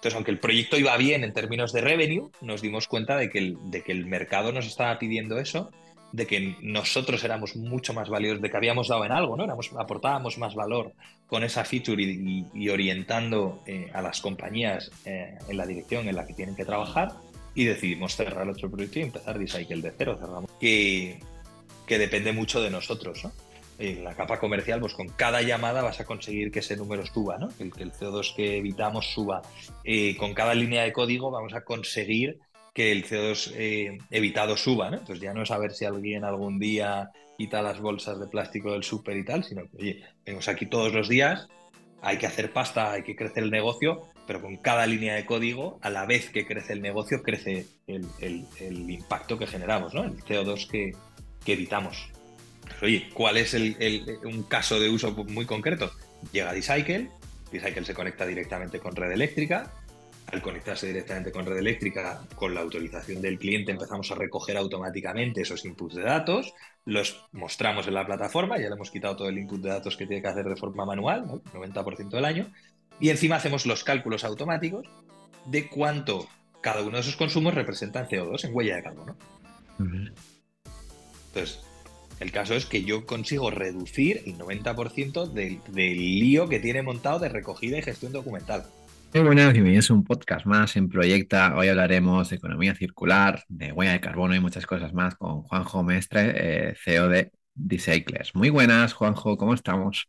Entonces, aunque el proyecto iba bien en términos de revenue, nos dimos cuenta de que el, de que el mercado nos estaba pidiendo eso, de que nosotros éramos mucho más valiosos, de que habíamos dado en algo, ¿no? Éramos, aportábamos más valor con esa feature y, orientando eh, a las compañías eh, en la dirección en la que tienen que trabajar y decidimos cerrar otro proyecto y empezar Decycle de cero. Cerramos. Que, que depende mucho de nosotros, ¿no? En la capa comercial, pues con cada llamada vas a conseguir que ese número suba, ¿no? que, el, CO2 que evitamos suba. Eh, con cada línea de código vamos a conseguir que el CO2 eh, evitado suba. Entonces ya no es a ver si alguien algún día quita las bolsas de plástico del súper y tal, sino que, oye, venimos aquí todos los días, hay que hacer pasta, hay que crecer el negocio, pero con cada línea de código, a la vez que crece el negocio, crece el, impacto que generamos, ¿no? el CO2 que, que evitamos. Oye, ¿cuál es un caso de uso muy concreto? Llega Decycle, Decycle se conecta directamente con red eléctrica, al conectarse directamente con red eléctrica, con la autorización del cliente empezamos a recoger automáticamente esos inputs de datos, los mostramos en la plataforma, ya le hemos quitado todo el input de datos que tiene que hacer de forma manual, 90% del año, y encima hacemos los cálculos automáticos de cuánto cada uno de esos consumos representa en CO2, en huella de carbono. Entonces, el caso es que yo consigo reducir el 90% del, lío que tiene montado de recogida y gestión documental. Muy buenas, bienvenidos a un podcast más en Proyecta. Hoy hablaremos de economía circular, de huella de carbono y muchas cosas más con Juanjo Mestre, eh, CEO de Decyclers. Muy buenas, Juanjo, ¿cómo estamos?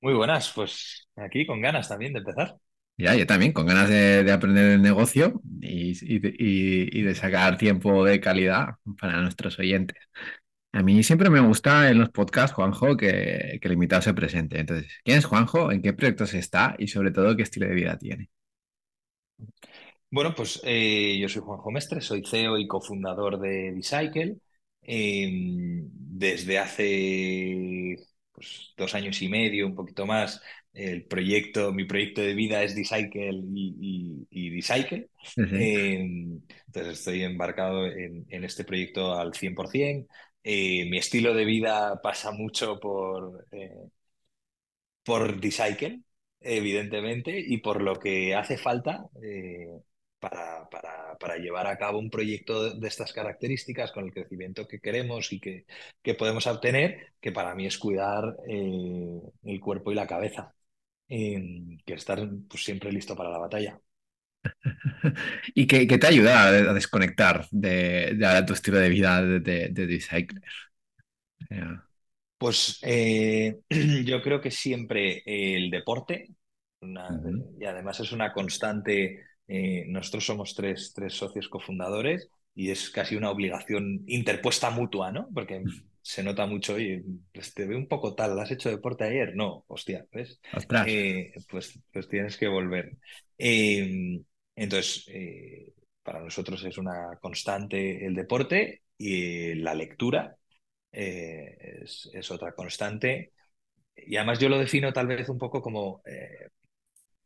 Muy buenas, pues aquí con ganas también de empezar. Ya, yo también, con ganas de, aprender el negocio y, y, de sacar tiempo de calidad para nuestros oyentes. A mí siempre me gusta en los podcasts, Juanjo, que, el invitado se presente. Entonces, ¿quién es Juanjo? ¿En qué proyectos está? Y sobre todo, ¿qué estilo de vida tiene? Bueno, pues eh, yo soy Juanjo Mestre, soy CEO y cofundador de Decycle. Em, desde hace pues, dos años y medio, un poquito más, el proyecto, mi proyecto de vida es Decycle y, y, Decycle. Em, entonces estoy embarcado en, en, este proyecto al 100%. Eh, mi estilo de vida pasa mucho por, eh, por evidentemente, y por lo que hace falta eh, para, para, llevar a cabo un proyecto de estas características con el crecimiento que queremos y que, que podemos obtener, que para mí es cuidar el cuerpo y la cabeza, que estar pues, siempre listo para la batalla. ¿Y qué, te ayuda a desconectar de, tu estilo de vida de, de, Pues eh, yo creo que siempre el deporte, y además es una constante, eh, nosotros somos tres, tres socios cofundadores y es casi una obligación interpuesta mutua, ¿no? Porque se nota mucho, y pues te veo un poco tal, ¿has hecho deporte ayer? No, hostia, ¿ves? Eh, pues, pues tienes que volver. Em, entonces, eh, para nosotros es una constante el deporte y la lectura eh, es, otra constante. Y además yo lo defino tal vez un poco como eh,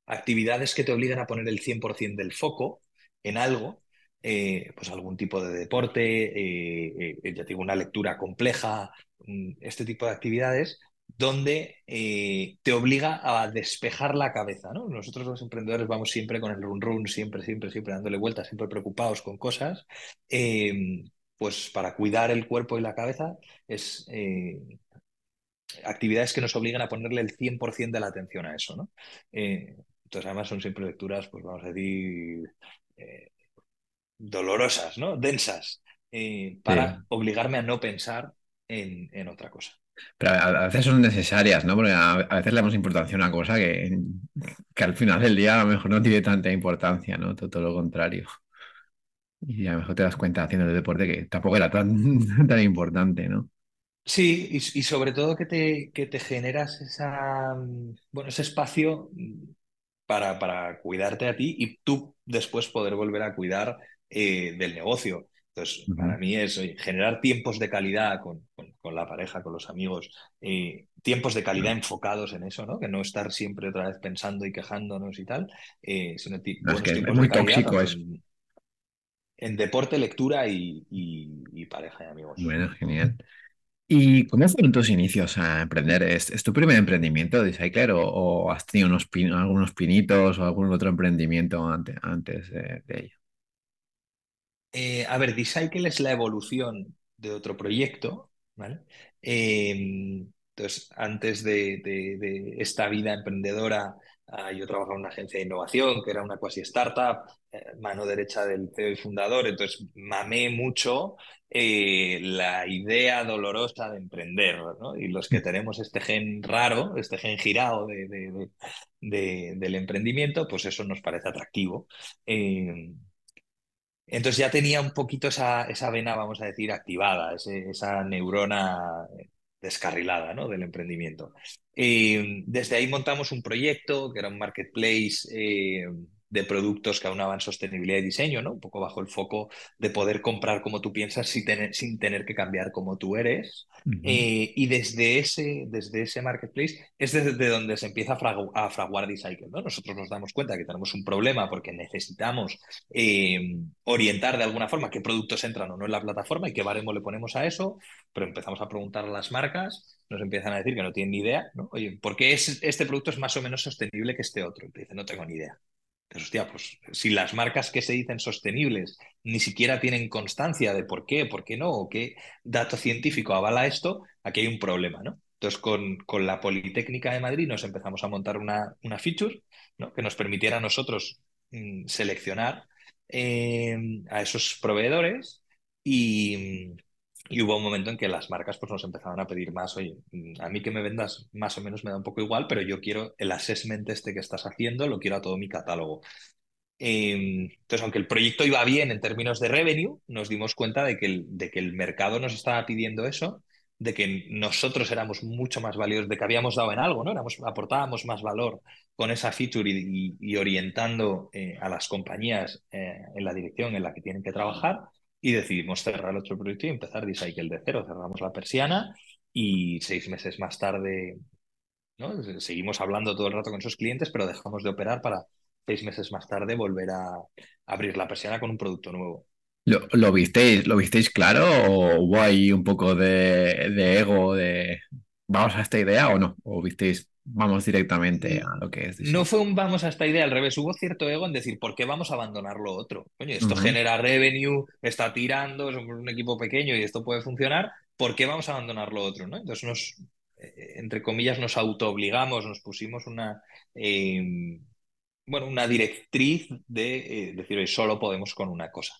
actividades que te obligan a poner el 100% del foco en algo, pues algún tipo de deporte, ya digo, una lectura compleja, mm, este tipo de actividades donde eh, te obliga a despejar la cabeza. ¿no? Nosotros los emprendedores vamos siempre con el run run, siempre, siempre, siempre dándole vueltas, siempre preocupados con cosas. Eh, pues para cuidar el cuerpo y la cabeza es eh, actividades que nos obligan a ponerle el 100% de la atención a eso. ¿no? entonces además son siempre lecturas, pues vamos a decir, dolorosas, ¿no? densas, para obligarme a no pensar en otra cosa. Pero a, veces son necesarias, ¿no? Porque a, veces le damos importancia a una cosa que, que, al final del día a lo mejor no tiene tanta importancia, ¿no? Todo, lo contrario. Y a lo mejor te das cuenta haciendo el deporte que tampoco era tan, tan importante, ¿no? Sí, y, sobre todo que te, que te generas esa, bueno, ese espacio para, para cuidarte a ti y tú después poder volver a cuidar eh, del negocio. Entonces, para mí es generar tiempos de calidad con, la pareja, con los amigos, eh, tiempos de calidad enfocados en eso, ¿no? Que no estar siempre otra vez pensando y quejándonos y tal, eh, sino es muy tóxico eso. En, deporte, lectura y, pareja y amigos. Bueno, genial. ¿Y cómo fueron tus inicios a emprender? ¿Es, es tu primer emprendimiento de Cycler o, o has tenido unos pin- algunos pinitos o algún otro emprendimiento ante- antes de, de ello? Eh, a ver, Decycle es la evolución de otro proyecto, ¿vale? Eh, entonces, antes de, esta vida emprendedora, ah, yo trabajaba en una agencia de innovación, que era una quasi startup, eh, mano derecha del CEO y fundador, entonces mamé mucho la idea dolorosa de emprender, ¿no? Y los que tenemos este gen raro, este gen girado de- del emprendimiento, pues eso nos parece atractivo. Entonces ya tenía un poquito esa, esa vena, vamos a decir, activada, esa neurona descarrilada, ¿no? del emprendimiento. Eh, desde ahí montamos un proyecto que era un marketplace eh, de productos que aunaban sostenibilidad y diseño, ¿no? Un poco bajo el foco de poder comprar como tú piensas sin tener, sin tener que cambiar como tú eres. Eh, y desde ese, desde ese marketplace es desde donde se empieza a, fragu- a fraguar Decycle, ¿no? Nosotros nos damos cuenta que tenemos un problema porque necesitamos eh, orientar de alguna forma qué productos entran o no en la plataforma y qué baremo le ponemos a eso, pero empezamos a preguntar a las marcas, nos empiezan a decir que no tienen ni idea, ¿no? Oye, ¿por qué es, este producto es más o menos sostenible que este otro? Y te dicen, no tengo ni idea. Pues, hostia, pues si las marcas que se dicen sostenibles ni siquiera tienen constancia de por qué, por qué no, o qué dato científico avala esto, aquí hay un problema, ¿no? Entonces, con, con la Politécnica de Madrid nos empezamos a montar una, una feature, ¿no? que nos permitiera a nosotros mm, seleccionar eh, a esos proveedores y, y hubo un momento en que las marcas pues, nos empezaban a pedir más, oye, mm, a mí que me vendas más o menos me da un poco igual, pero yo quiero el assessment este que estás haciendo, lo quiero a todo mi catálogo. Eh, entonces, aunque el proyecto iba bien en términos de revenue, nos dimos cuenta de que el, de que el mercado nos estaba pidiendo eso, de que nosotros éramos mucho más valiosos, de que habíamos dado en algo, ¿no? Éramos, aportábamos más valor con esa feature y orientando eh, a las compañías eh, en la dirección en la que tienen que trabajar. Y decidimos cerrar otro proyecto y empezar Decycle de cero. Cerramos la persiana y seis meses más tarde ¿no? Seguimos hablando todo el rato con esos clientes, pero dejamos de operar para seis meses más tarde volver a abrir la persiana con un producto nuevo. ¿Lo, visteis, lo visteis claro o hubo un poco de, de ego de vamos a esta idea o no? ¿O visteis vamos directamente a lo que es No fue un vamos a esta idea, al revés, hubo cierto ego en decir, ¿por qué vamos a abandonar lo otro? Coño, esto genera revenue, está tirando, somos un equipo pequeño y esto puede funcionar, ¿por qué vamos a abandonar lo otro? ¿no? Entonces nos, eh, entre comillas, nos autoobligamos, nos pusimos una, eh, bueno, una directriz de eh, decir, oye, solo podemos con una cosa.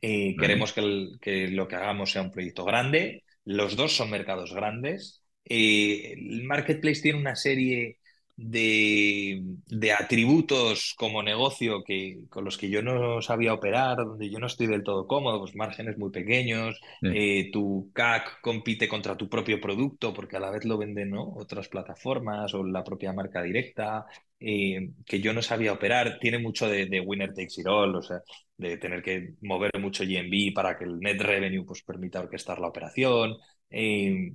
Eh, queremos que, el- que lo que hagamos sea un proyecto grande. Los dos son mercados grandes. Eh, el marketplace tiene una serie de, de atributos como negocio que, con los que yo no sabía operar, donde yo no estoy del todo cómodo, pues márgenes muy pequeños, Sí. eh, tu CAC compite contra tu propio producto porque a la vez lo venden, ¿no? otras plataformas o la propia marca directa, eh, que yo no sabía operar. Tiene mucho de, de winner takes it all, o sea, de tener que mover mucho GMV para que el net revenue pues, permita orquestar la operación. Eh,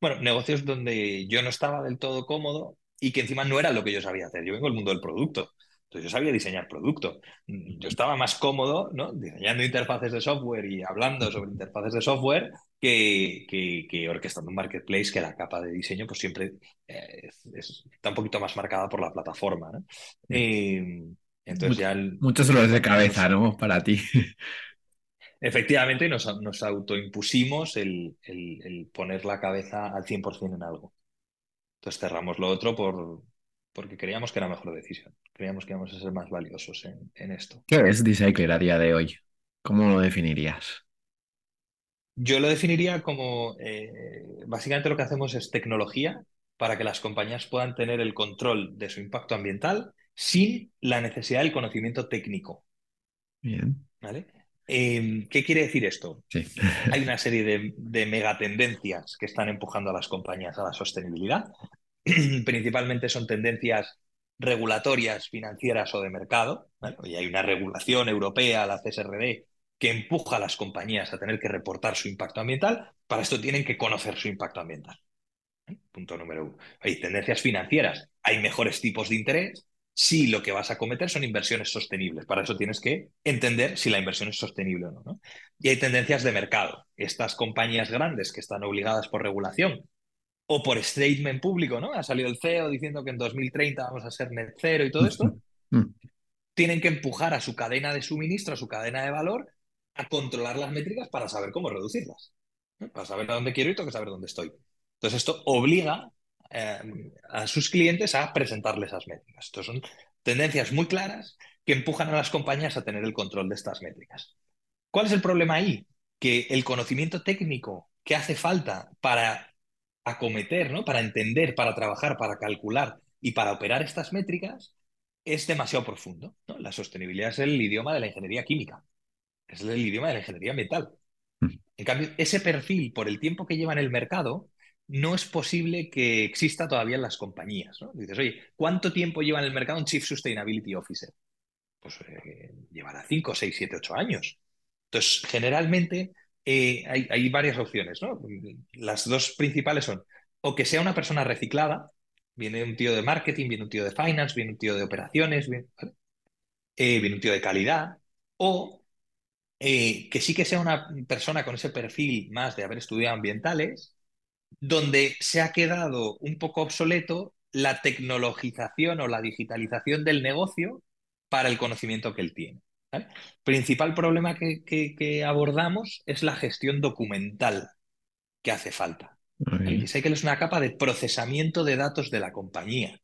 bueno, negocios donde yo no estaba del todo cómodo y que encima no era lo que yo sabía hacer. Yo vengo del mundo del producto. Entonces yo sabía diseñar producto. Yo estaba más cómodo, ¿no? Diseñando interfaces de software y hablando sobre interfaces de software que, que, que orquestando un marketplace que la capa de diseño pues siempre eh, es- es- está un poquito más marcada por la plataforma, ¿no? Eh, entonces Mu- ya el- Muchos dolores de cabeza, ¿no? Para ti. Efectivamente nos, nos autoimpusimos el, el- el poner la cabeza al 100% en algo. Entonces cerramos lo otro por, porque creíamos que era mejor decisión. Creíamos que íbamos a ser más valiosos en, en esto. ¿Qué es Decycler a día de hoy? ¿Cómo lo definirías? Yo lo definiría como, eh, básicamente lo que hacemos es tecnología para que las compañías puedan tener el control de su impacto ambiental sin la necesidad del conocimiento técnico, Bien. ¿vale? Eh, ¿qué quiere decir esto? Sí. Hay una serie de, de megatendencias que están empujando a las compañías a la sostenibilidad. Principalmente son tendencias regulatorias, financieras o de mercado. Y hay una regulación europea, la CSRD, que empuja a las compañías a tener que reportar su impacto ambiental. Para esto tienen que conocer su impacto ambiental. ¿eh? Punto número uno. Hay tendencias financieras. Hay mejores tipos de interés. Si lo que vas a cometer son inversiones sostenibles. Para eso tienes que entender si la inversión es sostenible o no. ¿no? Y hay tendencias de mercado. Estas compañías grandes que están obligadas por regulación o por statement público, ¿no? Ha salido el CEO diciendo que en 2030 vamos a ser net cero y todo esto. Tienen que empujar a su cadena de suministro, a su cadena de valor, a controlar las métricas para saber cómo reducirlas. Para saber a dónde quiero ir, tengo que saber dónde estoy. Entonces, esto obliga eh, a sus clientes a presentarle esas métricas. Estas son tendencias muy claras que empujan a las compañías a tener el control de estas métricas. ¿Cuál es el problema ahí? Que el conocimiento técnico que hace falta para acometer, ¿no? para entender, para trabajar, para calcular y para operar estas métricas es demasiado profundo. La sostenibilidad es el idioma de la ingeniería química, es el idioma de la ingeniería metal. Mm. En cambio, ese perfil, por el tiempo que lleva en el mercado, no es posible que exista todavía en las compañías. Dices, oye, ¿cuánto tiempo lleva en el mercado un Chief Sustainability Officer? Pues eh, llevará 5, 6, 7, 8 años. Entonces, generalmente eh, hay, varias opciones. ¿no? Las dos principales son o que sea una persona reciclada, viene un tío de marketing, viene un tío de finance, viene un tío de operaciones, viene, eh, viene un tío de calidad, o que sí que sea una persona con ese perfil más de haber estudiado ambientales, donde se ha quedado un poco obsoleto la tecnologización o la digitalización del negocio para el conocimiento que él tiene. El principal problema que, abordamos es la gestión documental que hace falta. Sé que es una capa de procesamiento de datos de la compañía.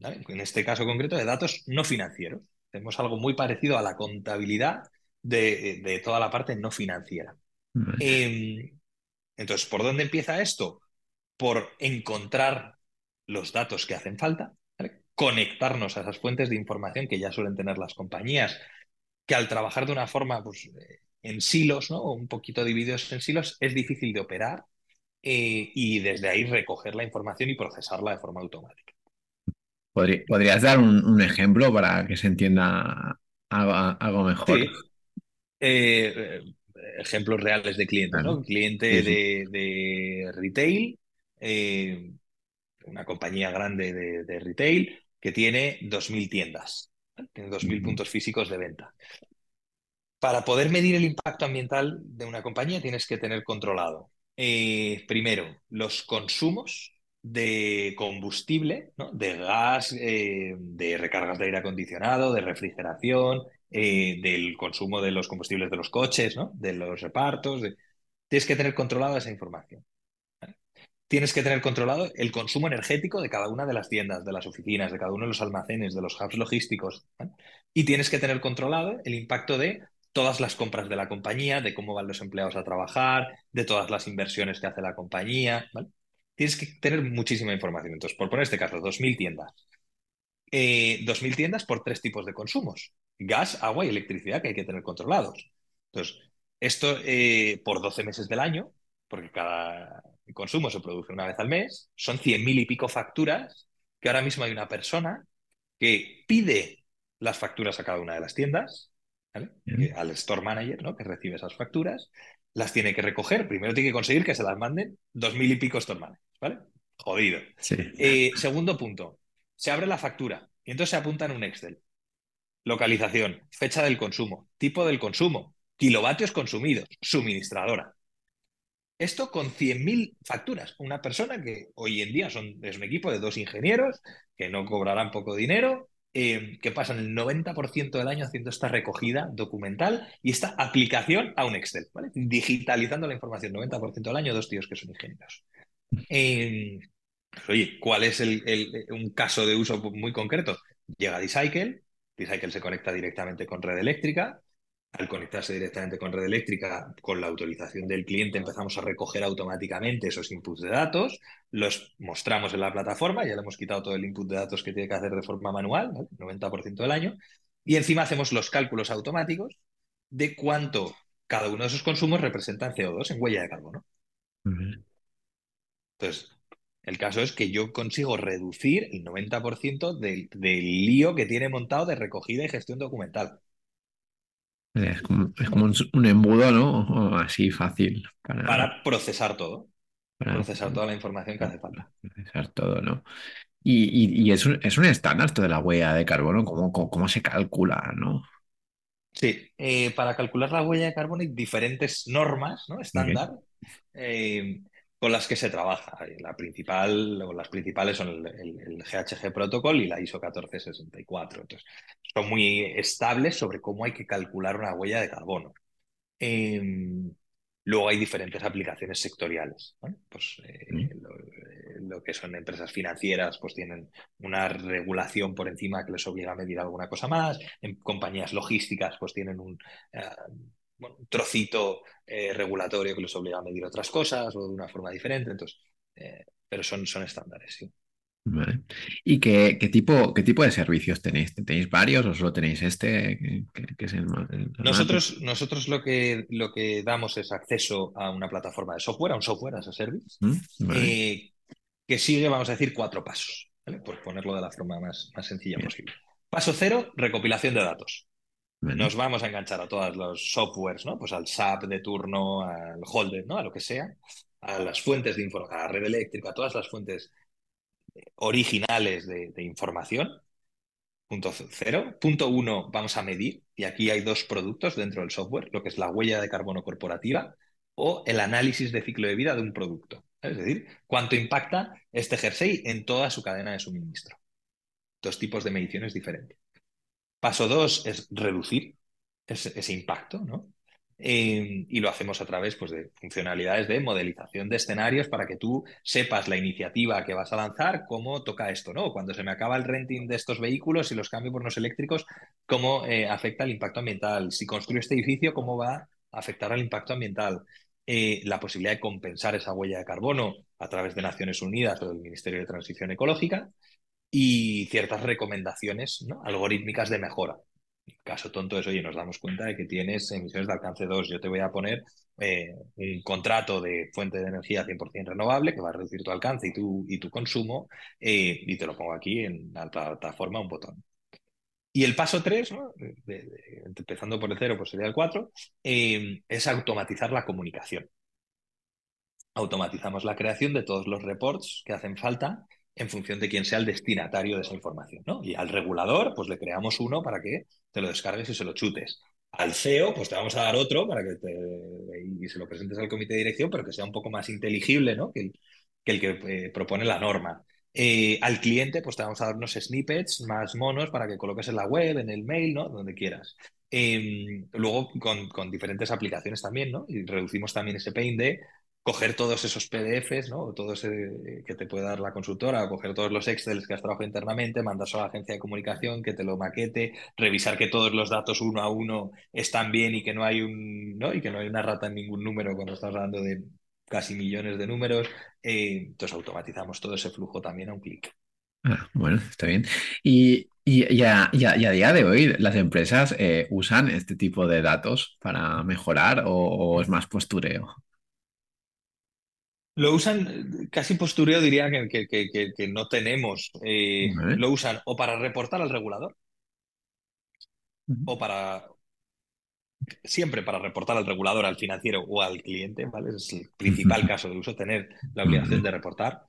En este caso concreto, de datos no financieros. Tenemos algo muy parecido a la contabilidad de, toda la parte no financiera. Entonces, ¿por dónde empieza esto? Por encontrar los datos que hacen falta, conectarnos a esas fuentes de información que ya suelen tener las compañías, que al trabajar de una forma pues, eh, en silos, ¿no? un poquito divididos en silos, es difícil de operar eh, y desde ahí recoger la información y procesarla de forma automática. ¿Podrías dar un, ejemplo para que se entienda algo, mejor? Sí. Eh, ejemplos reales de clientes, ¿no? cliente De, retail, eh, una compañía grande de, retail que tiene 2.000 tiendas, tiene 2.000 puntos físicos de venta. Para poder medir el impacto ambiental de una compañía tienes que tener controlado, eh, primero, los consumos de combustible, de gas, eh, de recargas de aire acondicionado, de refrigeración, eh, del consumo de los combustibles de los coches, de los repartos. Tienes que tener controlada esa información. Tienes que tener controlado el consumo energético de cada una de las tiendas, de las oficinas, de cada uno de los almacenes, de los hubs logísticos. Y tienes que tener controlado el impacto de todas las compras de la compañía, de cómo van los empleados a trabajar, de todas las inversiones que hace la compañía. Tienes que tener muchísima información. Entonces, por poner este caso, 2.000 tiendas. Eh, 2.000 tiendas por tres tipos de consumos gas, agua y electricidad que hay que tener controlados. Entonces, esto eh, por 12 meses del año, porque cada consumo se produce una vez al mes, son 100.000 y pico facturas que ahora mismo hay una persona que pide las facturas a cada una de las tiendas, al store manager, ¿no? que recibe esas facturas, las tiene que recoger, primero tiene que conseguir que se las manden 2.000 y pico store managers, ¿vale? Jodido. Eh, segundo punto, se abre la factura y entonces se apunta en un Excel localización, fecha del consumo, tipo del consumo, kilovatios consumidos, suministradora. Esto con 100.000 facturas. Una persona que hoy en día son, es un equipo de dos ingenieros que no cobrarán poco dinero, eh, que pasan el 90% del año haciendo esta recogida documental y esta aplicación a un Excel, digitalizando la información 90% del año, dos tíos que son ingenieros. Eh, oye, ¿cuál es un caso de uso muy concreto? Llega D-Cycle, D-Cycle se conecta directamente con red eléctrica. Al conectarse directamente con red eléctrica, con la autorización del cliente empezamos a recoger automáticamente esos inputs de datos, los mostramos en la plataforma, ya le hemos quitado todo el input de datos que tiene que hacer de forma manual, 90% del año, y encima hacemos los cálculos automáticos de cuánto cada uno de esos consumos representa en CO2, en huella de carbono. Entonces, el caso es que yo consigo reducir el 90% del, lío que tiene montado de recogida y gestión documental. Es como, un, embudo, ¿no? así fácil. Para, procesar todo. Para procesar toda la información que hace falta. Procesar todo, ¿no? Y, es, un, es un estándar esto de la huella de carbono, ¿cómo, cómo, se calcula, no? Sí, eh, para calcular la huella de carbono hay diferentes normas, ¿no? Estándar, eh, con las que se trabaja. La principal, o las principales son el, GHG Protocol y la ISO 1464. Entonces, son muy estables sobre cómo hay que calcular una huella de carbono. Em, luego hay diferentes aplicaciones sectoriales. Pues, eh, lo, que son empresas financieras, pues tienen una regulación por encima que les obliga a medir alguna cosa más. En compañías logísticas, pues tienen un, eh, trocito eh, regulatorio que les obliga a medir otras cosas o de una forma diferente. Entonces, pero son, son estándares, sí. ¿Y qué, tipo, qué tipo de servicios tenéis? ¿Tenéis varios o solo tenéis este? Que, es el nosotros, nosotros lo que, lo que damos es acceso a una plataforma de software, a un software as a service, mm, eh, que sigue, vamos a decir, cuatro pasos, por ponerlo de la forma más, más sencilla posible. Paso cero, recopilación de datos. Nos vamos a enganchar a todos los softwares, ¿no? Pues al SAP de turno, al Holder, ¿no? A lo que sea, a las fuentes de información, a la red eléctrica, a todas las fuentes originales de, información. Punto cero. Punto uno, vamos a medir, y aquí hay dos productos dentro del software, lo que es la huella de carbono corporativa o el análisis de ciclo de vida de un producto. Es decir, cuánto impacta este jersey en toda su cadena de suministro. Dos tipos de mediciones diferentes. Paso dos es reducir ese, impacto, ¿no? Em, y lo hacemos a través pues, de funcionalidades de modelización de escenarios para que tú sepas la iniciativa que vas a lanzar, cómo toca esto, ¿no? Cuando se me acaba el renting de estos vehículos y los cambio por unos eléctricos, cómo eh, afecta el impacto ambiental. Si construyo este edificio, cómo va a afectar al impacto ambiental. Eh, la posibilidad de compensar esa huella de carbono a través de Naciones Unidas o del Ministerio de Transición Ecológica y ciertas recomendaciones ¿no? algorítmicas de mejora caso tonto es, oye, nos damos cuenta de que tienes emisiones de alcance 2. Yo te voy a poner eh, un contrato de fuente de energía 100% renovable que va a reducir tu alcance y tu, y tu consumo eh, y te lo pongo aquí en la plataforma, un botón. Y el paso 3, empezando por el 0, pues sería el 4, eh, es automatizar la comunicación. Automatizamos la creación de todos los reports que hacen falta en función de quién sea el destinatario de esa información. ¿no? Y al regulador, pues le creamos uno para que te lo descargues y se lo chutes. Al CEO, pues te vamos a dar otro para que te, y se lo presentes al comité de dirección, pero que sea un poco más inteligible ¿no? que, el, que eh, propone la norma. Eh, al cliente, pues te vamos a dar unos snippets más monos para que coloques en la web, en el mail, ¿no? Donde quieras. Em, luego con, con, diferentes aplicaciones también, ¿no? Y reducimos también ese pain de coger todos esos PDFs, ¿no? Todo ese que te puede dar la consultora, o coger todos los Excel que has trabajado internamente, mandarlo a la agencia de comunicación, que te lo maquete, revisar que todos los datos uno a uno están bien y que no hay un, ¿no? Y que no hay una rata en ningún número cuando estamos hablando de casi millones de números. Eh, entonces automatizamos todo ese flujo también a un clic. Ah, bueno, está bien. Y, y, a, día de hoy, ¿las empresas eh, usan este tipo de datos para mejorar o es más postureo? Lo usan, casi postureo diría que, que, no tenemos. Eh, lo usan o para reportar al regulador o para. Siempre para reportar al regulador, al financiero o al cliente, ¿vale? Es el principal caso de uso, tener la obligación de reportar.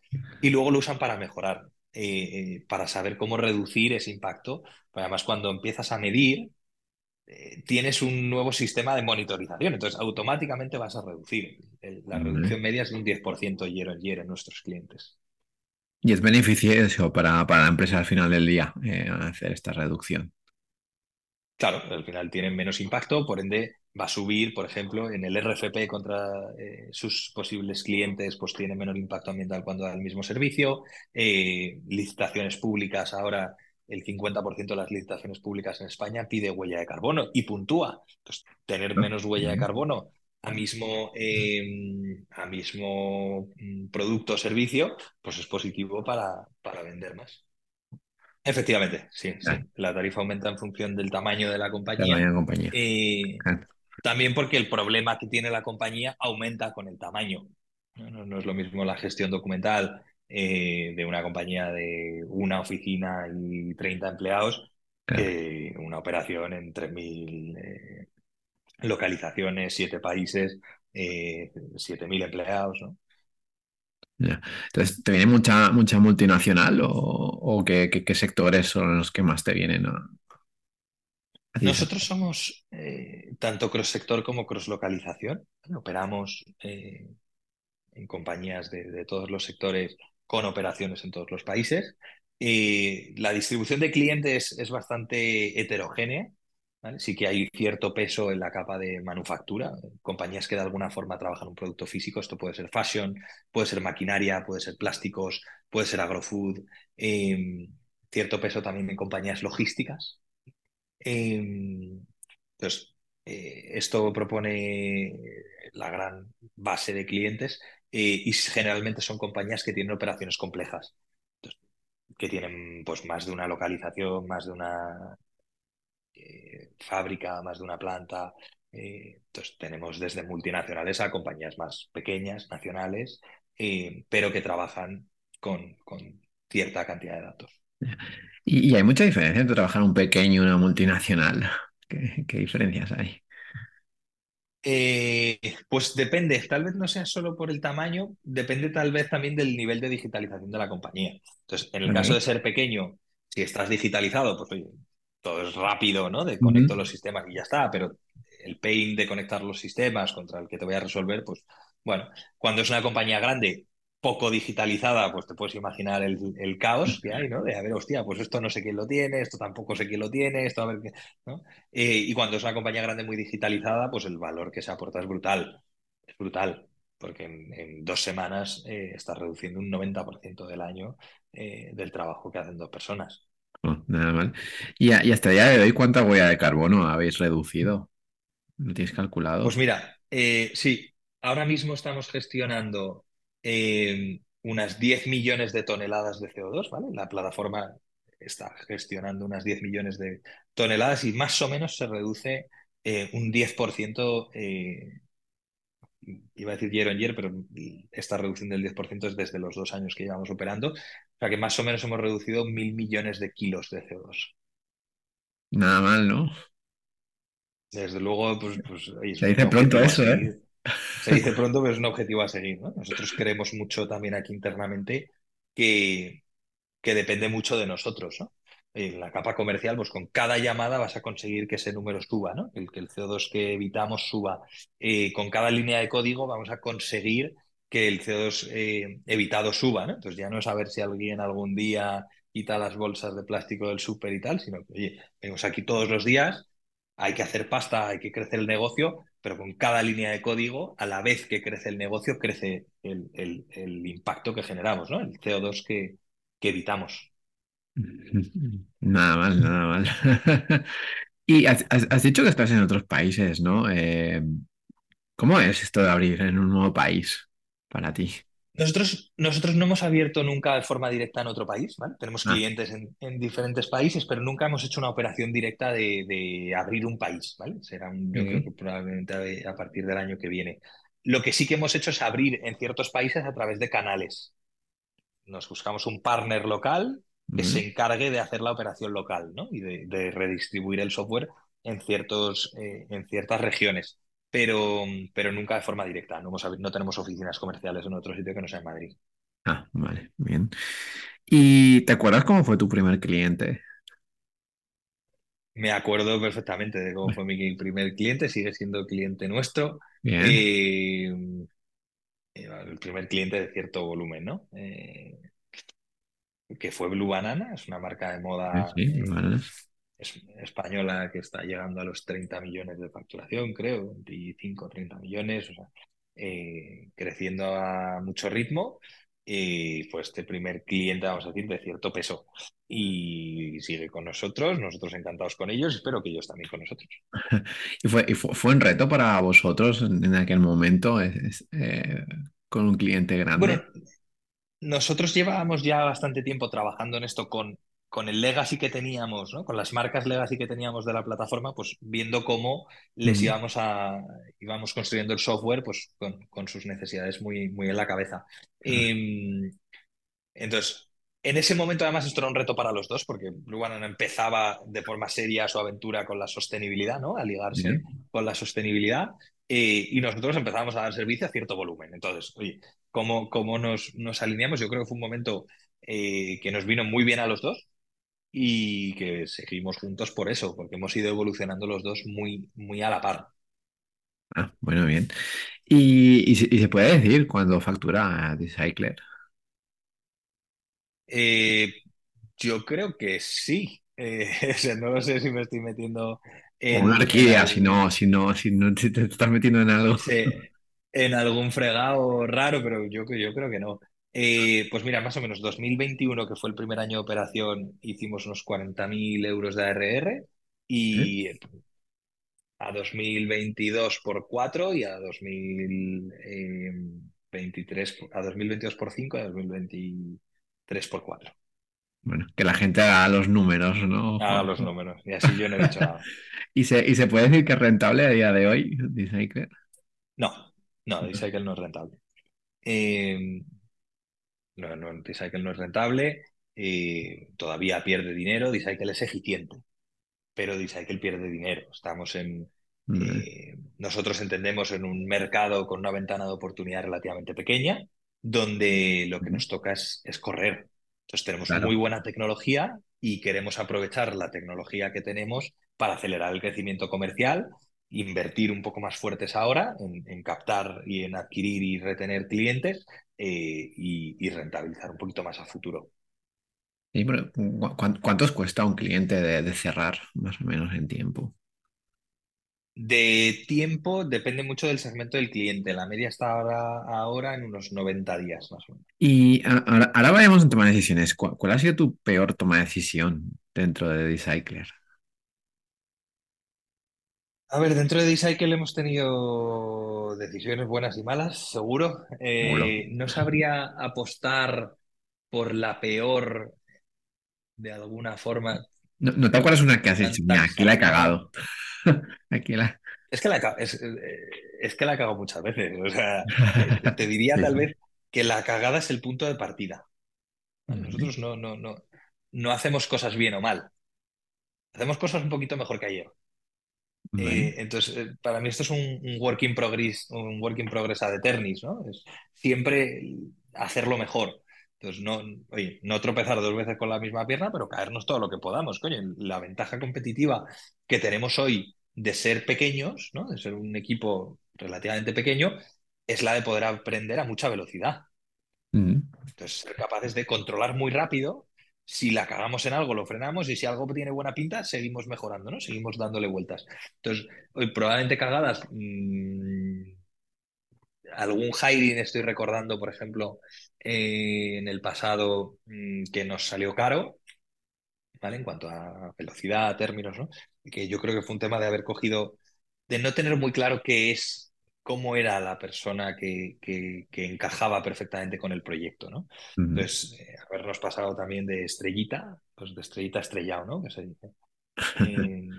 Y luego lo usan para mejorar, eh, eh, para saber cómo reducir ese impacto. además, cuando empiezas a medir, eh, tienes un nuevo sistema de monitorización, entonces automáticamente vas a reducir. la reducción media es de un 10% year on year en nuestros clientes. Y es beneficioso para, para la empresa al final del día eh, hacer esta reducción. Claro, al final tienen menos impacto, por ende va a subir, por ejemplo, en el RFP contra eh, sus posibles clientes, pues tiene menor impacto ambiental cuando da el mismo servicio. licitaciones públicas ahora el 50% de las licitaciones públicas en España pide huella de carbono y puntúa. Entonces, tener menos huella de carbono a mismo, em, a mismo mm, producto o servicio, pues es positivo para, para vender más. Efectivamente, sí, sí, La tarifa aumenta en función del tamaño de la compañía. Eh, también porque el problema que tiene la compañía aumenta con el tamaño. no, es lo mismo la gestión documental eh, de una compañía de una oficina y 30 empleados que una operación en 3.000 eh, localizaciones, 7 países, eh, 7.000 empleados. ¿no? Entonces, ¿te viene mucha, mucha multinacional o, qué, sectores son los que más te vienen Nosotros somos eh, tanto cross sector como cross localización. Operamos eh, en compañías de, todos los sectores con operaciones en todos los países. la distribución de clientes es bastante heterogénea. Sí que hay cierto peso en la capa de manufactura, compañías que de alguna forma trabajan un producto físico, esto puede ser fashion, puede ser maquinaria, puede ser plásticos, puede ser agrofood, em, cierto peso también en compañías logísticas. Entonces, eh, esto propone la gran base de clientes eh, y generalmente son compañías que tienen operaciones complejas, que tienen pues, más de una localización, más de una eh, fábrica, más de una planta. Eh, entonces tenemos desde multinacionales a compañías más pequeñas, nacionales, pero que trabajan con, con, cierta cantidad de datos. ¿Y, hay mucha diferencia entre trabajar un pequeño y una multinacional? ¿Qué, diferencias hay? Pues depende, tal vez no sea solo por el tamaño, depende tal vez también del nivel de digitalización de la compañía. Entonces, en el caso de ser pequeño, si estás digitalizado, pues oye, todo es rápido, ¿no? De conecto los sistemas y ya está, pero el pain de conectar los sistemas contra el que te voy a resolver, pues bueno, cuando es una compañía grande, poco digitalizada, pues te puedes imaginar el, caos que hay, ¿no? De a ver, hostia, pues esto no sé quién lo tiene, esto tampoco sé quién lo tiene, esto a ver qué, ¿no? Eh, y cuando es una compañía grande muy digitalizada, pues el valor que se aporta es brutal, es brutal, porque en, dos semanas eh, estás reduciendo un 90% del año eh, del trabajo que hacen dos personas. Oh, nada mal. Y, hasta el día de hoy, ¿cuánta huella de carbono habéis reducido? ¿Lo tienes calculado? Pues mira, eh, sí, ahora mismo estamos gestionando eh, unas 10 millones de toneladas de CO2, ¿vale? La plataforma está gestionando unas 10 millones de toneladas y más o menos se reduce eh, un 10% iba a decir year on year, pero esta reducción del 10% es desde los dos años que llevamos operando. O sea que más o menos hemos reducido mil millones de kilos de CO2. Nada mal, ¿no? Desde luego, pues... pues Se dice pronto eso, ¿eh? Se dice pronto, pero es un objetivo a seguir, ¿no? Nosotros creemos mucho también aquí internamente que, que depende mucho de nosotros, ¿no? en la capa comercial, pues con cada llamada vas a conseguir que ese número suba, ¿no? El que el CO2 que evitamos suba. Eh, con cada línea de código vamos a conseguir que el CO2 eh, evitado suba. Entonces ya no es saber si alguien algún día quita las bolsas de plástico del súper y tal, sino que, oye, venimos aquí todos los días, hay que hacer pasta, hay que crecer el negocio, pero con cada línea de código, a la vez que crece el negocio, crece el, impacto que generamos, ¿no? El CO2 que, que evitamos. Nada mal, nada mal. Y has, dicho que estás en otros países, ¿no? Eh, ¿cómo es esto de abrir en un nuevo país para ti? Nosotros, nosotros no hemos abierto nunca de forma directa en otro país, ¿vale? Tenemos ah. clientes en, diferentes países, pero nunca hemos hecho una operación directa de, abrir un país, ¿vale? Será un, yo creo que probablemente a partir del año que viene. Lo que sí que hemos hecho es abrir en ciertos países a través de canales. Nos buscamos un partner local que se encargue de hacer la operación local ¿no? y de, redistribuir el software en, ciertos, eh, en ciertas regiones, pero, pero nunca de forma directa. No, no tenemos oficinas comerciales en otro sitio que no sea en Madrid. Ah, vale, bien. ¿Y te acuerdas cómo fue tu primer cliente? Me acuerdo perfectamente de cómo fue mi primer cliente, sigue siendo cliente nuestro. Bien. Eh, el primer cliente de cierto volumen, ¿no? Eh, que fue Blue Banana, es una marca de moda eh, española que está llegando a los 30 millones de facturación, creo, 25, 30 millones, o sea, eh, creciendo a mucho ritmo. Y fue este primer cliente, vamos a decir, de cierto peso. Y sigue con nosotros, nosotros encantados con ellos, espero que ellos también con nosotros. ¿Y fue, fue, un reto para vosotros en aquel momento eh, con un cliente grande? nosotros llevábamos ya bastante tiempo trabajando en esto con, con el legacy que teníamos, ¿no? con las marcas legacy que teníamos de la plataforma, pues viendo cómo les íbamos a íbamos construyendo el software pues con, con sus necesidades muy, muy en la cabeza. Em, entonces, en ese momento además esto era un reto para los dos, porque Banana empezaba de forma seria su aventura con la sostenibilidad, ¿no? A ligarse con la sostenibilidad. Eh, y nosotros empezábamos a dar servicio a cierto volumen. Entonces, oye, cómo, cómo nos, nos alineamos. Yo creo que fue un momento eh, que nos vino muy bien a los dos y que seguimos juntos por eso, porque hemos ido evolucionando los dos muy, muy a la par. Ah, bueno, bien. ¿Y, y se y se puede decir cuándo factura Decycler? Eh, yo creo que sí. Eh, o sea, no lo sé si me estoy metiendo una en, en orquídea, si no, si no, si no si te estás metiendo en algo. en algún fregado raro, pero yo, yo creo que no. Eh, pues mira, más o menos 2021, que fue el primer año de operación, hicimos unos 40.000 euros de ARR ¿Eh? y a 2022 por 4 y a 2023, a 2022 por 5 y a 2023 por 4. Bueno, que la gente haga los números, ¿no, Haga los números. Y así yo no he dicho nada. ¿Y se, y se puede decir que es rentable a día de hoy, Decycler? No, no, Recycle no es rentable. Eh, no, no, Recycle no es rentable. eh, todavía pierde dinero. Recycle es eficiente. pero Decycle pierde dinero. Estamos en, eh, nosotros entendemos en un mercado con una ventana de oportunidad relativamente pequeña, donde lo que nos toca es, es correr. Entonces tenemos muy buena tecnología y queremos aprovechar la tecnología que tenemos para acelerar el crecimiento comercial, invertir un poco más fuertes ahora en, en captar y en adquirir y retener clientes eh, y, y rentabilizar un poquito más a futuro. Sí, pero ¿cu- cuán- ¿cuántos cuesta un cliente de, de cerrar, más o menos en tiempo? De tiempo depende mucho del segmento del cliente. La media está ahora, ahora en unos 90 días más o menos. Y ahora, ahora vayamos a tomar decisiones. ¿Cuál, cuál ha sido tu peor toma de decisión dentro de Decycler? A ver, dentro de Decycle hemos tenido decisiones buenas y malas, seguro. Eh, no sabría apostar por la peor de alguna forma ¿No, no te acuerdas una que has Mira, aquí la he cagado. Aquí la... Es que la, es, eh, es que la cago muchas veces. O sea, eh, te diría Sí, tal vez que la cagada es el punto de partida. Nosotros no, no, no, no hacemos cosas bien o mal. Hacemos cosas un poquito mejor que ayer. Eh, entonces, eh, para mí esto es un, un work in progress, un work in progress ad aeternis, ¿no? Es siempre hacerlo mejor. Entonces, no, oye, no tropezar dos veces con la misma pierna, pero caernos todo lo que podamos. Coño, la ventaja competitiva que tenemos hoy de ser pequeños, ¿no? De ser un equipo relativamente pequeño, es la de poder aprender a mucha velocidad. Mm, Entonces, ser capaces de controlar muy rápido. Si la cagamos en algo, lo frenamos y si algo tiene buena pinta, seguimos mejorando, ¿no? Seguimos dándole vueltas. Entonces, probablemente cagadas. mmm, algún hiring estoy recordando, por ejemplo, eh, en el pasado mmm, que nos salió caro, ¿vale? En cuanto a velocidad, términos, ¿no? Que yo creo que fue un tema de haber cogido, de no tener muy claro qué es, cómo era la persona que, que, que encajaba perfectamente con el proyecto, ¿no? mm. Entonces, eh, habernos pasado también de estrellita, pues de estrellita estrellado, ¿no? Que se dice. Eh,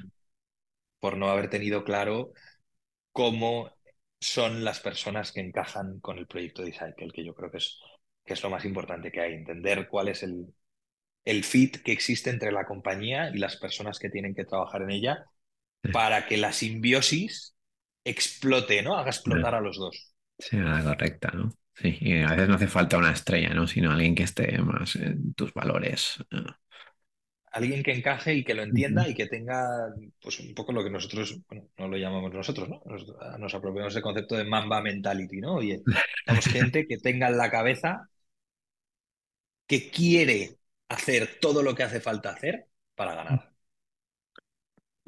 por no haber tenido claro cómo son las personas que encajan con el proyecto de Cycle, que yo creo que es, que es lo más importante que hay, entender cuál es el, el fit que existe entre la compañía y las personas que tienen que trabajar en ella para que la simbiosis explote, ¿no? Haga explotar a los dos. Sí, la correcta, ¿no? Sí, y a veces no hace falta una estrella, ¿no? Sino alguien que esté más en tus valores. Ah. Alguien que encaje y que lo entienda y que tenga, pues un poco lo que nosotros, bueno, no lo llamamos nosotros, ¿no? Nos, nos apropiamos del concepto de Mamba Mentality, ¿no? Oye, necesitamos gente que tenga en la cabeza que quiere hacer todo lo que hace falta hacer para ganar.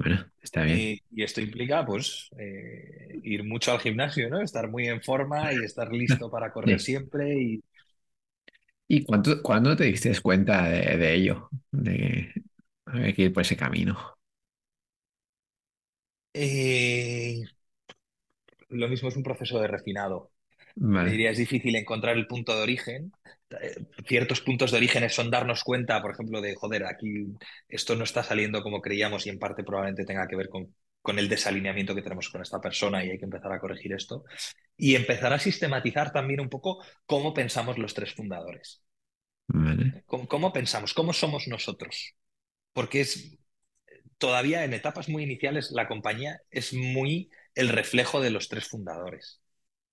Bueno, está bien. Y esto implica, pues, eh, ir mucho al gimnasio, ¿no? Estar muy en forma y estar listo para correr Sí. siempre. Y, ¿Y cuánto, cuándo te diste cuenta de, de ello? De que había que ir por ese camino. eh, lo mismo es un proceso de refinado. Vale. diría, es difícil encontrar el punto de origen. Eh, Ciertos puntos de origen son darnos cuenta, por ejemplo, de, joder, aquí esto no está saliendo como creíamos y en parte probablemente tenga que ver con, con el desalineamiento que tenemos con esta persona y hay que empezar a corregir esto. Y empezar a sistematizar también un poco cómo pensamos los tres fundadores. Vale. ¿Cómo, cómo pensamos? ¿Cómo somos nosotros? Porque es todavía en etapas muy iniciales la compañía es muy el reflejo de los tres fundadores.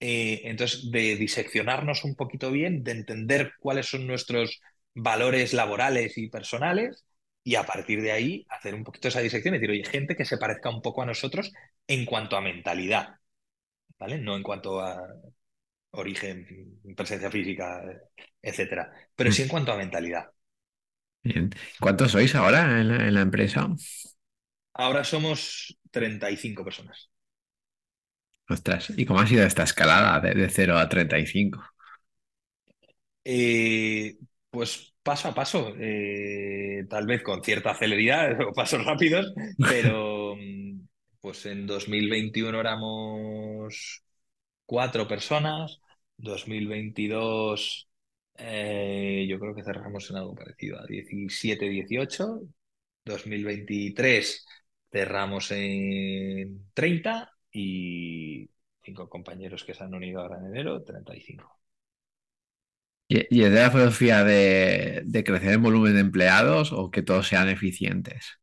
Eh, entonces, de diseccionarnos un poquito bien, de entender cuáles son nuestros valores laborales y personales y a partir de ahí hacer un poquito esa disección y decir, oye, gente que se parezca un poco a nosotros en cuanto a mentalidad, ¿vale? No en cuanto a origen, presencia física, etcétera, pero sí en cuanto a mentalidad. Bien. ¿Cuántos sois ahora en la, empresa? Ahora somos 35 personas. Ostras, ¿y cómo ha sido esta escalada de, de 0 a 35? Eh, pues paso a paso, eh, tal vez con cierta celeridad o pasos rápidos, pero pues en 2021 éramos cuatro personas, 2022 eh, yo creo que cerramos en algo parecido a 17, 18, 2023 cerramos en 30 y cinco compañeros que se han unido ahora en enero, 35. ¿Y, es de la filosofía de, crecer en volumen de empleados o que todos sean eficientes?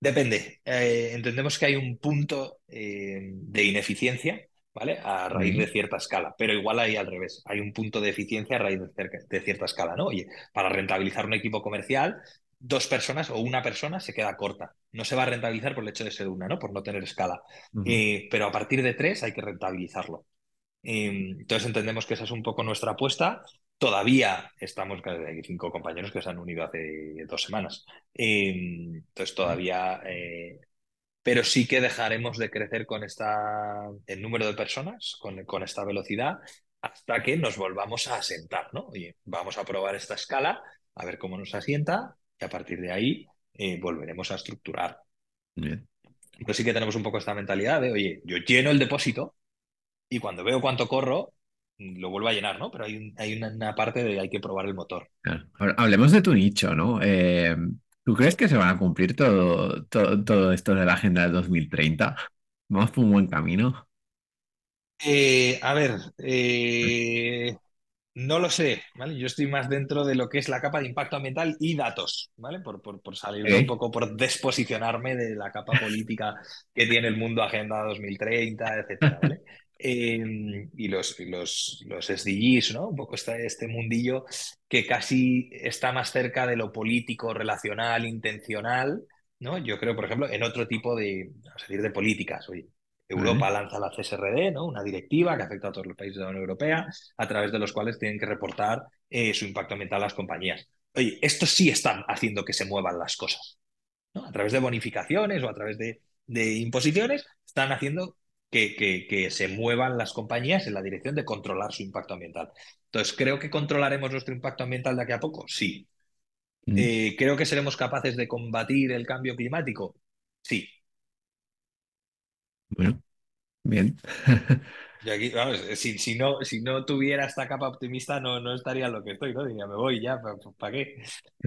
Depende. Eh, entendemos que hay un punto eh, de ineficiencia, ¿vale? A raíz de cierta escala, pero igual hay al revés. Hay un punto de eficiencia a raíz de, cierta escala, ¿no? Oye, para rentabilizar un equipo comercial, dos personas o una persona se queda corta. No se va a rentabilizar por el hecho de ser una, ¿no? Por no tener escala. Eh, pero a partir de tres hay que rentabilizarlo. Em, entonces entendemos que esa es un poco nuestra apuesta. Todavía estamos, hay cinco compañeros que se han unido hace dos semanas. Em, entonces todavía, eh, pero sí que dejaremos de crecer con esta, el número de personas, con, con esta velocidad, hasta que nos volvamos a asentar, ¿no? Oye, vamos a probar esta escala, a ver cómo nos asienta, y a partir de ahí eh, volveremos a estructurar. Pero sí que tenemos un poco esta mentalidad de, oye, yo lleno el depósito, y cuando veo cuánto corro, lo vuelvo a llenar, ¿no? Pero hay, hay una, parte de hay que probar el motor. hablemos de tu nicho, ¿no? Eh, ¿Tú crees que se van a cumplir todo, todo, esto de la Agenda del 2030? ¿Vamos por un buen camino? Eh, a ver, eh, no lo sé, ¿vale? Yo estoy más dentro de lo que es la capa de impacto ambiental y datos, ¿vale? Por, por, salir un poco, por desposicionarme de la capa política que tiene el mundo Agenda 2030, etcétera, ¿vale? Em, y los, los, los SDGs, ¿no? Un poco este, este mundillo que casi está más cerca de lo político, relacional, intencional, ¿no? Yo creo, por ejemplo, en otro tipo de, a decir, de políticas. Oye, Europa lanza la CSRD, ¿no? una directiva que afecta a todos los países de la Unión Europea, a través de los cuales tienen que reportar eh, su impacto ambiental a las compañías. Oye, esto sí está haciendo que se muevan las cosas. ¿no? A través de bonificaciones o a través de, imposiciones, están haciendo que, que, se muevan las compañías en la dirección de controlar su impacto ambiental. Entonces, ¿creo que controlaremos nuestro impacto ambiental de aquí a poco? Sí. Mm. Eh, ¿Creo que seremos capaces de combatir el cambio climático? Sí. Bueno, bien. si, no, si no tuviera esta capa optimista, no, no estaría lo que estoy, ¿no? Diría, me voy ya, ¿para qué?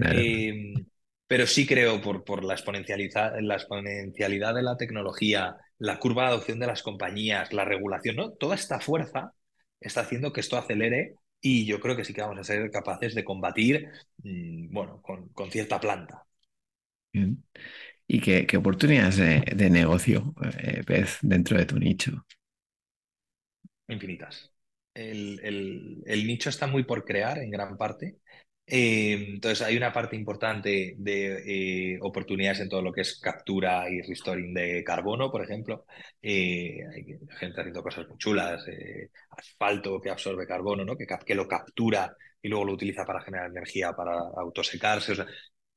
Em, pero sí creo por, por la, exponencialidad, la exponencialidad de la tecnología, la curva de adopción de las compañías, la regulación, ¿no? Toda esta fuerza está haciendo que esto acelere y yo creo que sí que vamos a ser capaces de combatir, mm, bueno, con, con cierta planta. Bien. ¿Y qué, oportunidades de, negocio eh, ves dentro de tu nicho? Infinitas. El, nicho está muy por crear en gran parte. Eh, entonces hay una parte importante de eh, oportunidades en todo lo que es captura y restoring de carbono, por ejemplo. hay gente haciendo cosas muy chulas, asfalto que absorbe carbono, ¿no? que, lo captura y luego lo utiliza para generar energía para autosecarse.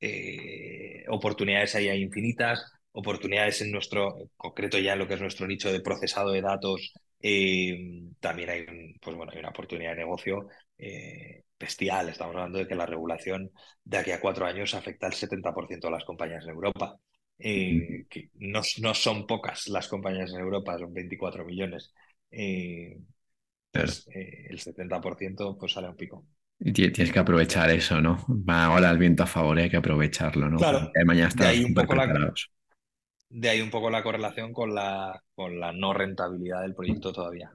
Eh, oportunidades ahí hay infinitas, oportunidades en nuestro, concreto ya en lo que es nuestro nicho de procesado de datos, eh, también hay, pues bueno, hay una oportunidad de negocio eh, bestial. Estamos hablando de que la regulación de aquí a cuatro años afecta al 70% de las compañías en Europa. que no, no, son pocas las compañías en Europa, son 24 millones. Pues, el 70% pues sale un pico. Tienes que aprovechar eso, ¿no? Va ahora el viento a favor hay que aprovecharlo, ¿no? Claro, mañana de ahí, un poco la, de ahí un poco la correlación con la, con la no rentabilidad del proyecto todavía.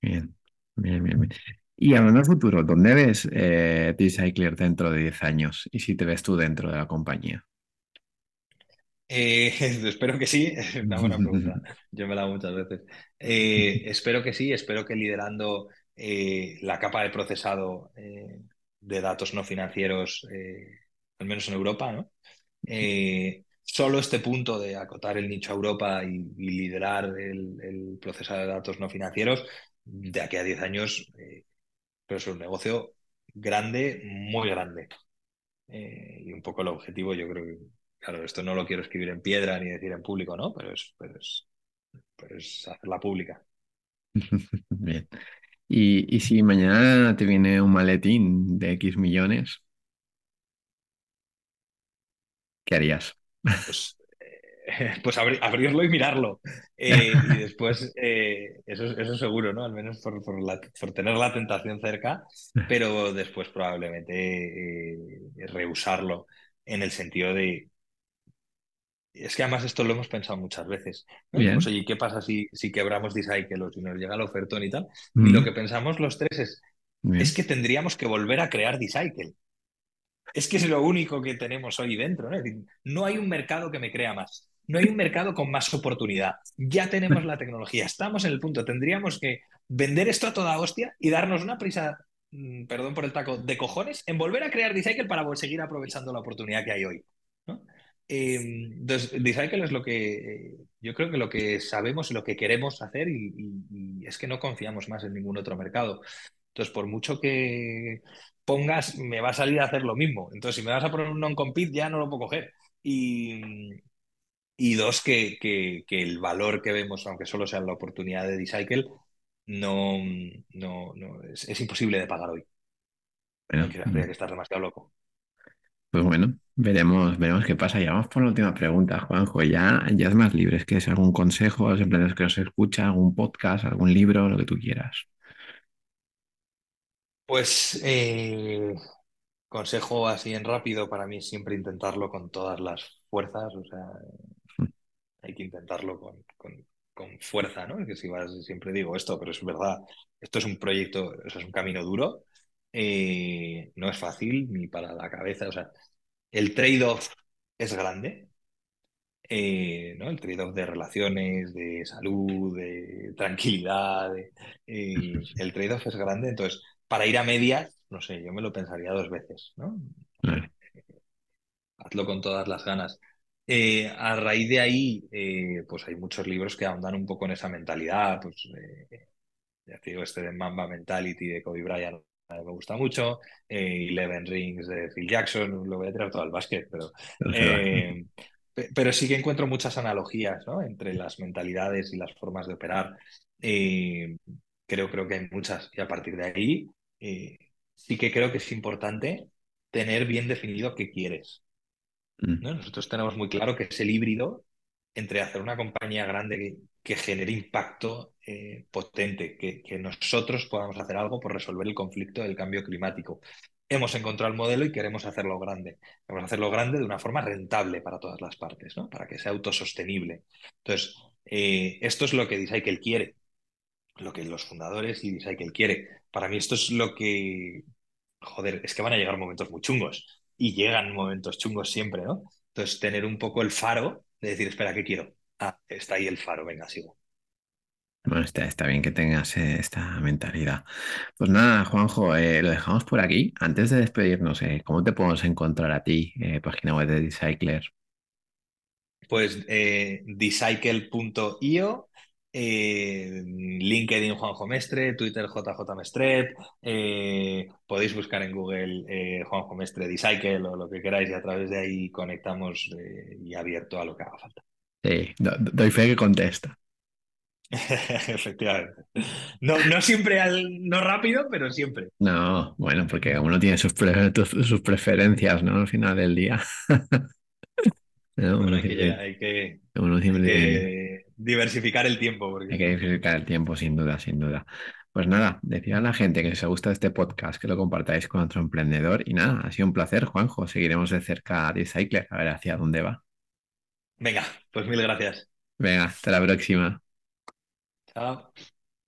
Bien, bien, bien. Y hablando del futuro, ¿dónde ves eh, T-Cycler dentro de 10 años? ¿Y si te ves tú dentro de la compañía? Eh, espero que sí, es una buena pregunta. Yo me la hago muchas veces. Eh, espero que sí, espero que liderando eh, la capa de procesado eh, de datos no financieros, eh, al menos en Europa, ¿no? Solo este punto de acotar el nicho a Europa y, liderar el, procesado de datos no financieros, de aquí a 10 años, pero es un negocio grande, muy grande. Y un poco el objetivo, yo creo que, claro, esto no lo quiero escribir en piedra ni decir en público, ¿no? Pero es, pero es hacerla pública. Bien. Y, y si mañana te viene un maletín de X millones, ¿qué harías? Pues, eh, pues abri- abrirlo y mirarlo. Eh, y después, eh, eso, eso seguro, ¿no? Al menos por, por la- por tener la tentación cerca, pero después probablemente eh, rehusarlo en el sentido de Es que además esto lo hemos pensado muchas veces, ¿no? Bien. oye, ¿qué pasa si, si quebramos Decycle o si nos llega el ofertón y tal? Y lo Mm, que pensamos los tres es, es que tendríamos que volver a crear Decycle. Es que es lo único que tenemos hoy dentro, ¿no? Decir, no hay un mercado que me crea más. No hay un mercado con más oportunidad. Ya tenemos la tecnología, estamos en el punto. Tendríamos que vender esto a toda hostia y darnos una prisa, mm, perdón por el taco, de cojones en volver a crear Decycle para seguir aprovechando la oportunidad que hay hoy. Eh, entonces, Decycle es lo que yo creo que lo que sabemos y lo que queremos hacer y, y- y es que no confiamos más en ningún otro mercado. Entonces, por mucho que pongas, me va a salir a hacer lo mismo. Entonces, si me vas a poner un non-compete, ya no lo puedo coger. Y, y dos, que, que, que el valor que vemos, aunque solo sea la oportunidad de Decycle, no, no, no es, es imposible de pagar hoy. Bueno, que, que estar demasiado loco. Pues bueno, veremos, veremos qué pasa. Ya vamos por la última pregunta, Juanjo. Ya, ya es más libre. Es que es algún consejo a los emprendedores que nos escucha, algún podcast, algún libro, lo que tú quieras. Pues eh, consejo así en rápido para mí siempre intentarlo con todas las fuerzas, o sea, hay que intentarlo con, con- con fuerza, ¿no? Que si vas, siempre digo esto, pero es verdad, esto es un proyecto, o sea, es un camino duro, eh, no es fácil ni para la cabeza, o sea, el trade-off es grande, eh, ¿no? El trade-off de relaciones, de salud, de tranquilidad, de- eh, el trade-off es grande, entonces, para ir a medias, no sé, yo me lo pensaría dos veces, ¿no? Vale, hazlo con todas las ganas. Eh, a raíz de ahí, eh, pues hay muchos libros que ahondan un poco en esa mentalidad, pues eh, ya te digo, este de Mamba Mentality de Kobe Bryant me gusta mucho, eh, Eleven Rings de Phil Jackson, lo voy a tirar todo al básquet, pero, eh, pe- pero sí que encuentro muchas analogías, ¿no? entre las mentalidades y las formas de operar. Eh, creo, creo que hay muchas y a partir de ahí eh, sí que creo que es importante tener bien definido qué quieres. Mm, ¿no? Nosotros tenemos muy claro que es el híbrido entre hacer una compañía grande que, que genere impacto eh, potente, que, que nosotros podamos hacer algo por resolver el conflicto del cambio climático. Hemos encontrado el modelo y queremos hacerlo grande. Queremos hacerlo grande de una forma rentable para todas las partes, ¿no? Para que sea autosostenible. Entonces, eh, esto es lo que Decycle quiere, lo que los fundadores y Decycle quiere. Para mí esto es lo que joder, es que van a llegar momentos muy chungos y llegan momentos chungos siempre, ¿no? Entonces, tener un poco el faro de decir, espera, ¿qué quiero? Ah, está ahí el faro, venga, sigo. Bueno, está, está bien que tengas eh, esta mentalidad. Pues nada, Juanjo, eh, lo dejamos por aquí. Antes de despedirnos, eh, ¿cómo te podemos encontrar a ti, página web de Decycler? Pues decycle.io, LinkedIn Juanjo Mestre, Twitter JJ Mestrep, eh, podéis buscar en Google Juanjo Mestre Decycle o lo que queráis y a través de ahí conectamos y abierto a lo que haga falta. Sí, do- do- doy fe que contesta. Efectivamente. No, no siempre al, no rápido, pero siempre. No, bueno, porque uno tiene sus, pre- tus- sus preferencias, ¿no? Al final del día. ¿No? Bueno, Uno hay que, lle- siempre, hay que, uno hay siempre tiene, que diversificar el tiempo, porque hay que disfrutar el tiempo, sin duda, sin duda. Pues nada, decir a la gente que si os gusta este podcast, que lo compartáis con otro emprendedor. Y nada, ha sido un placer, Juanjo. Seguiremos de cerca a Decycler, a ver hacia dónde va. Venga, pues mil gracias. Venga, hasta la próxima. Ja.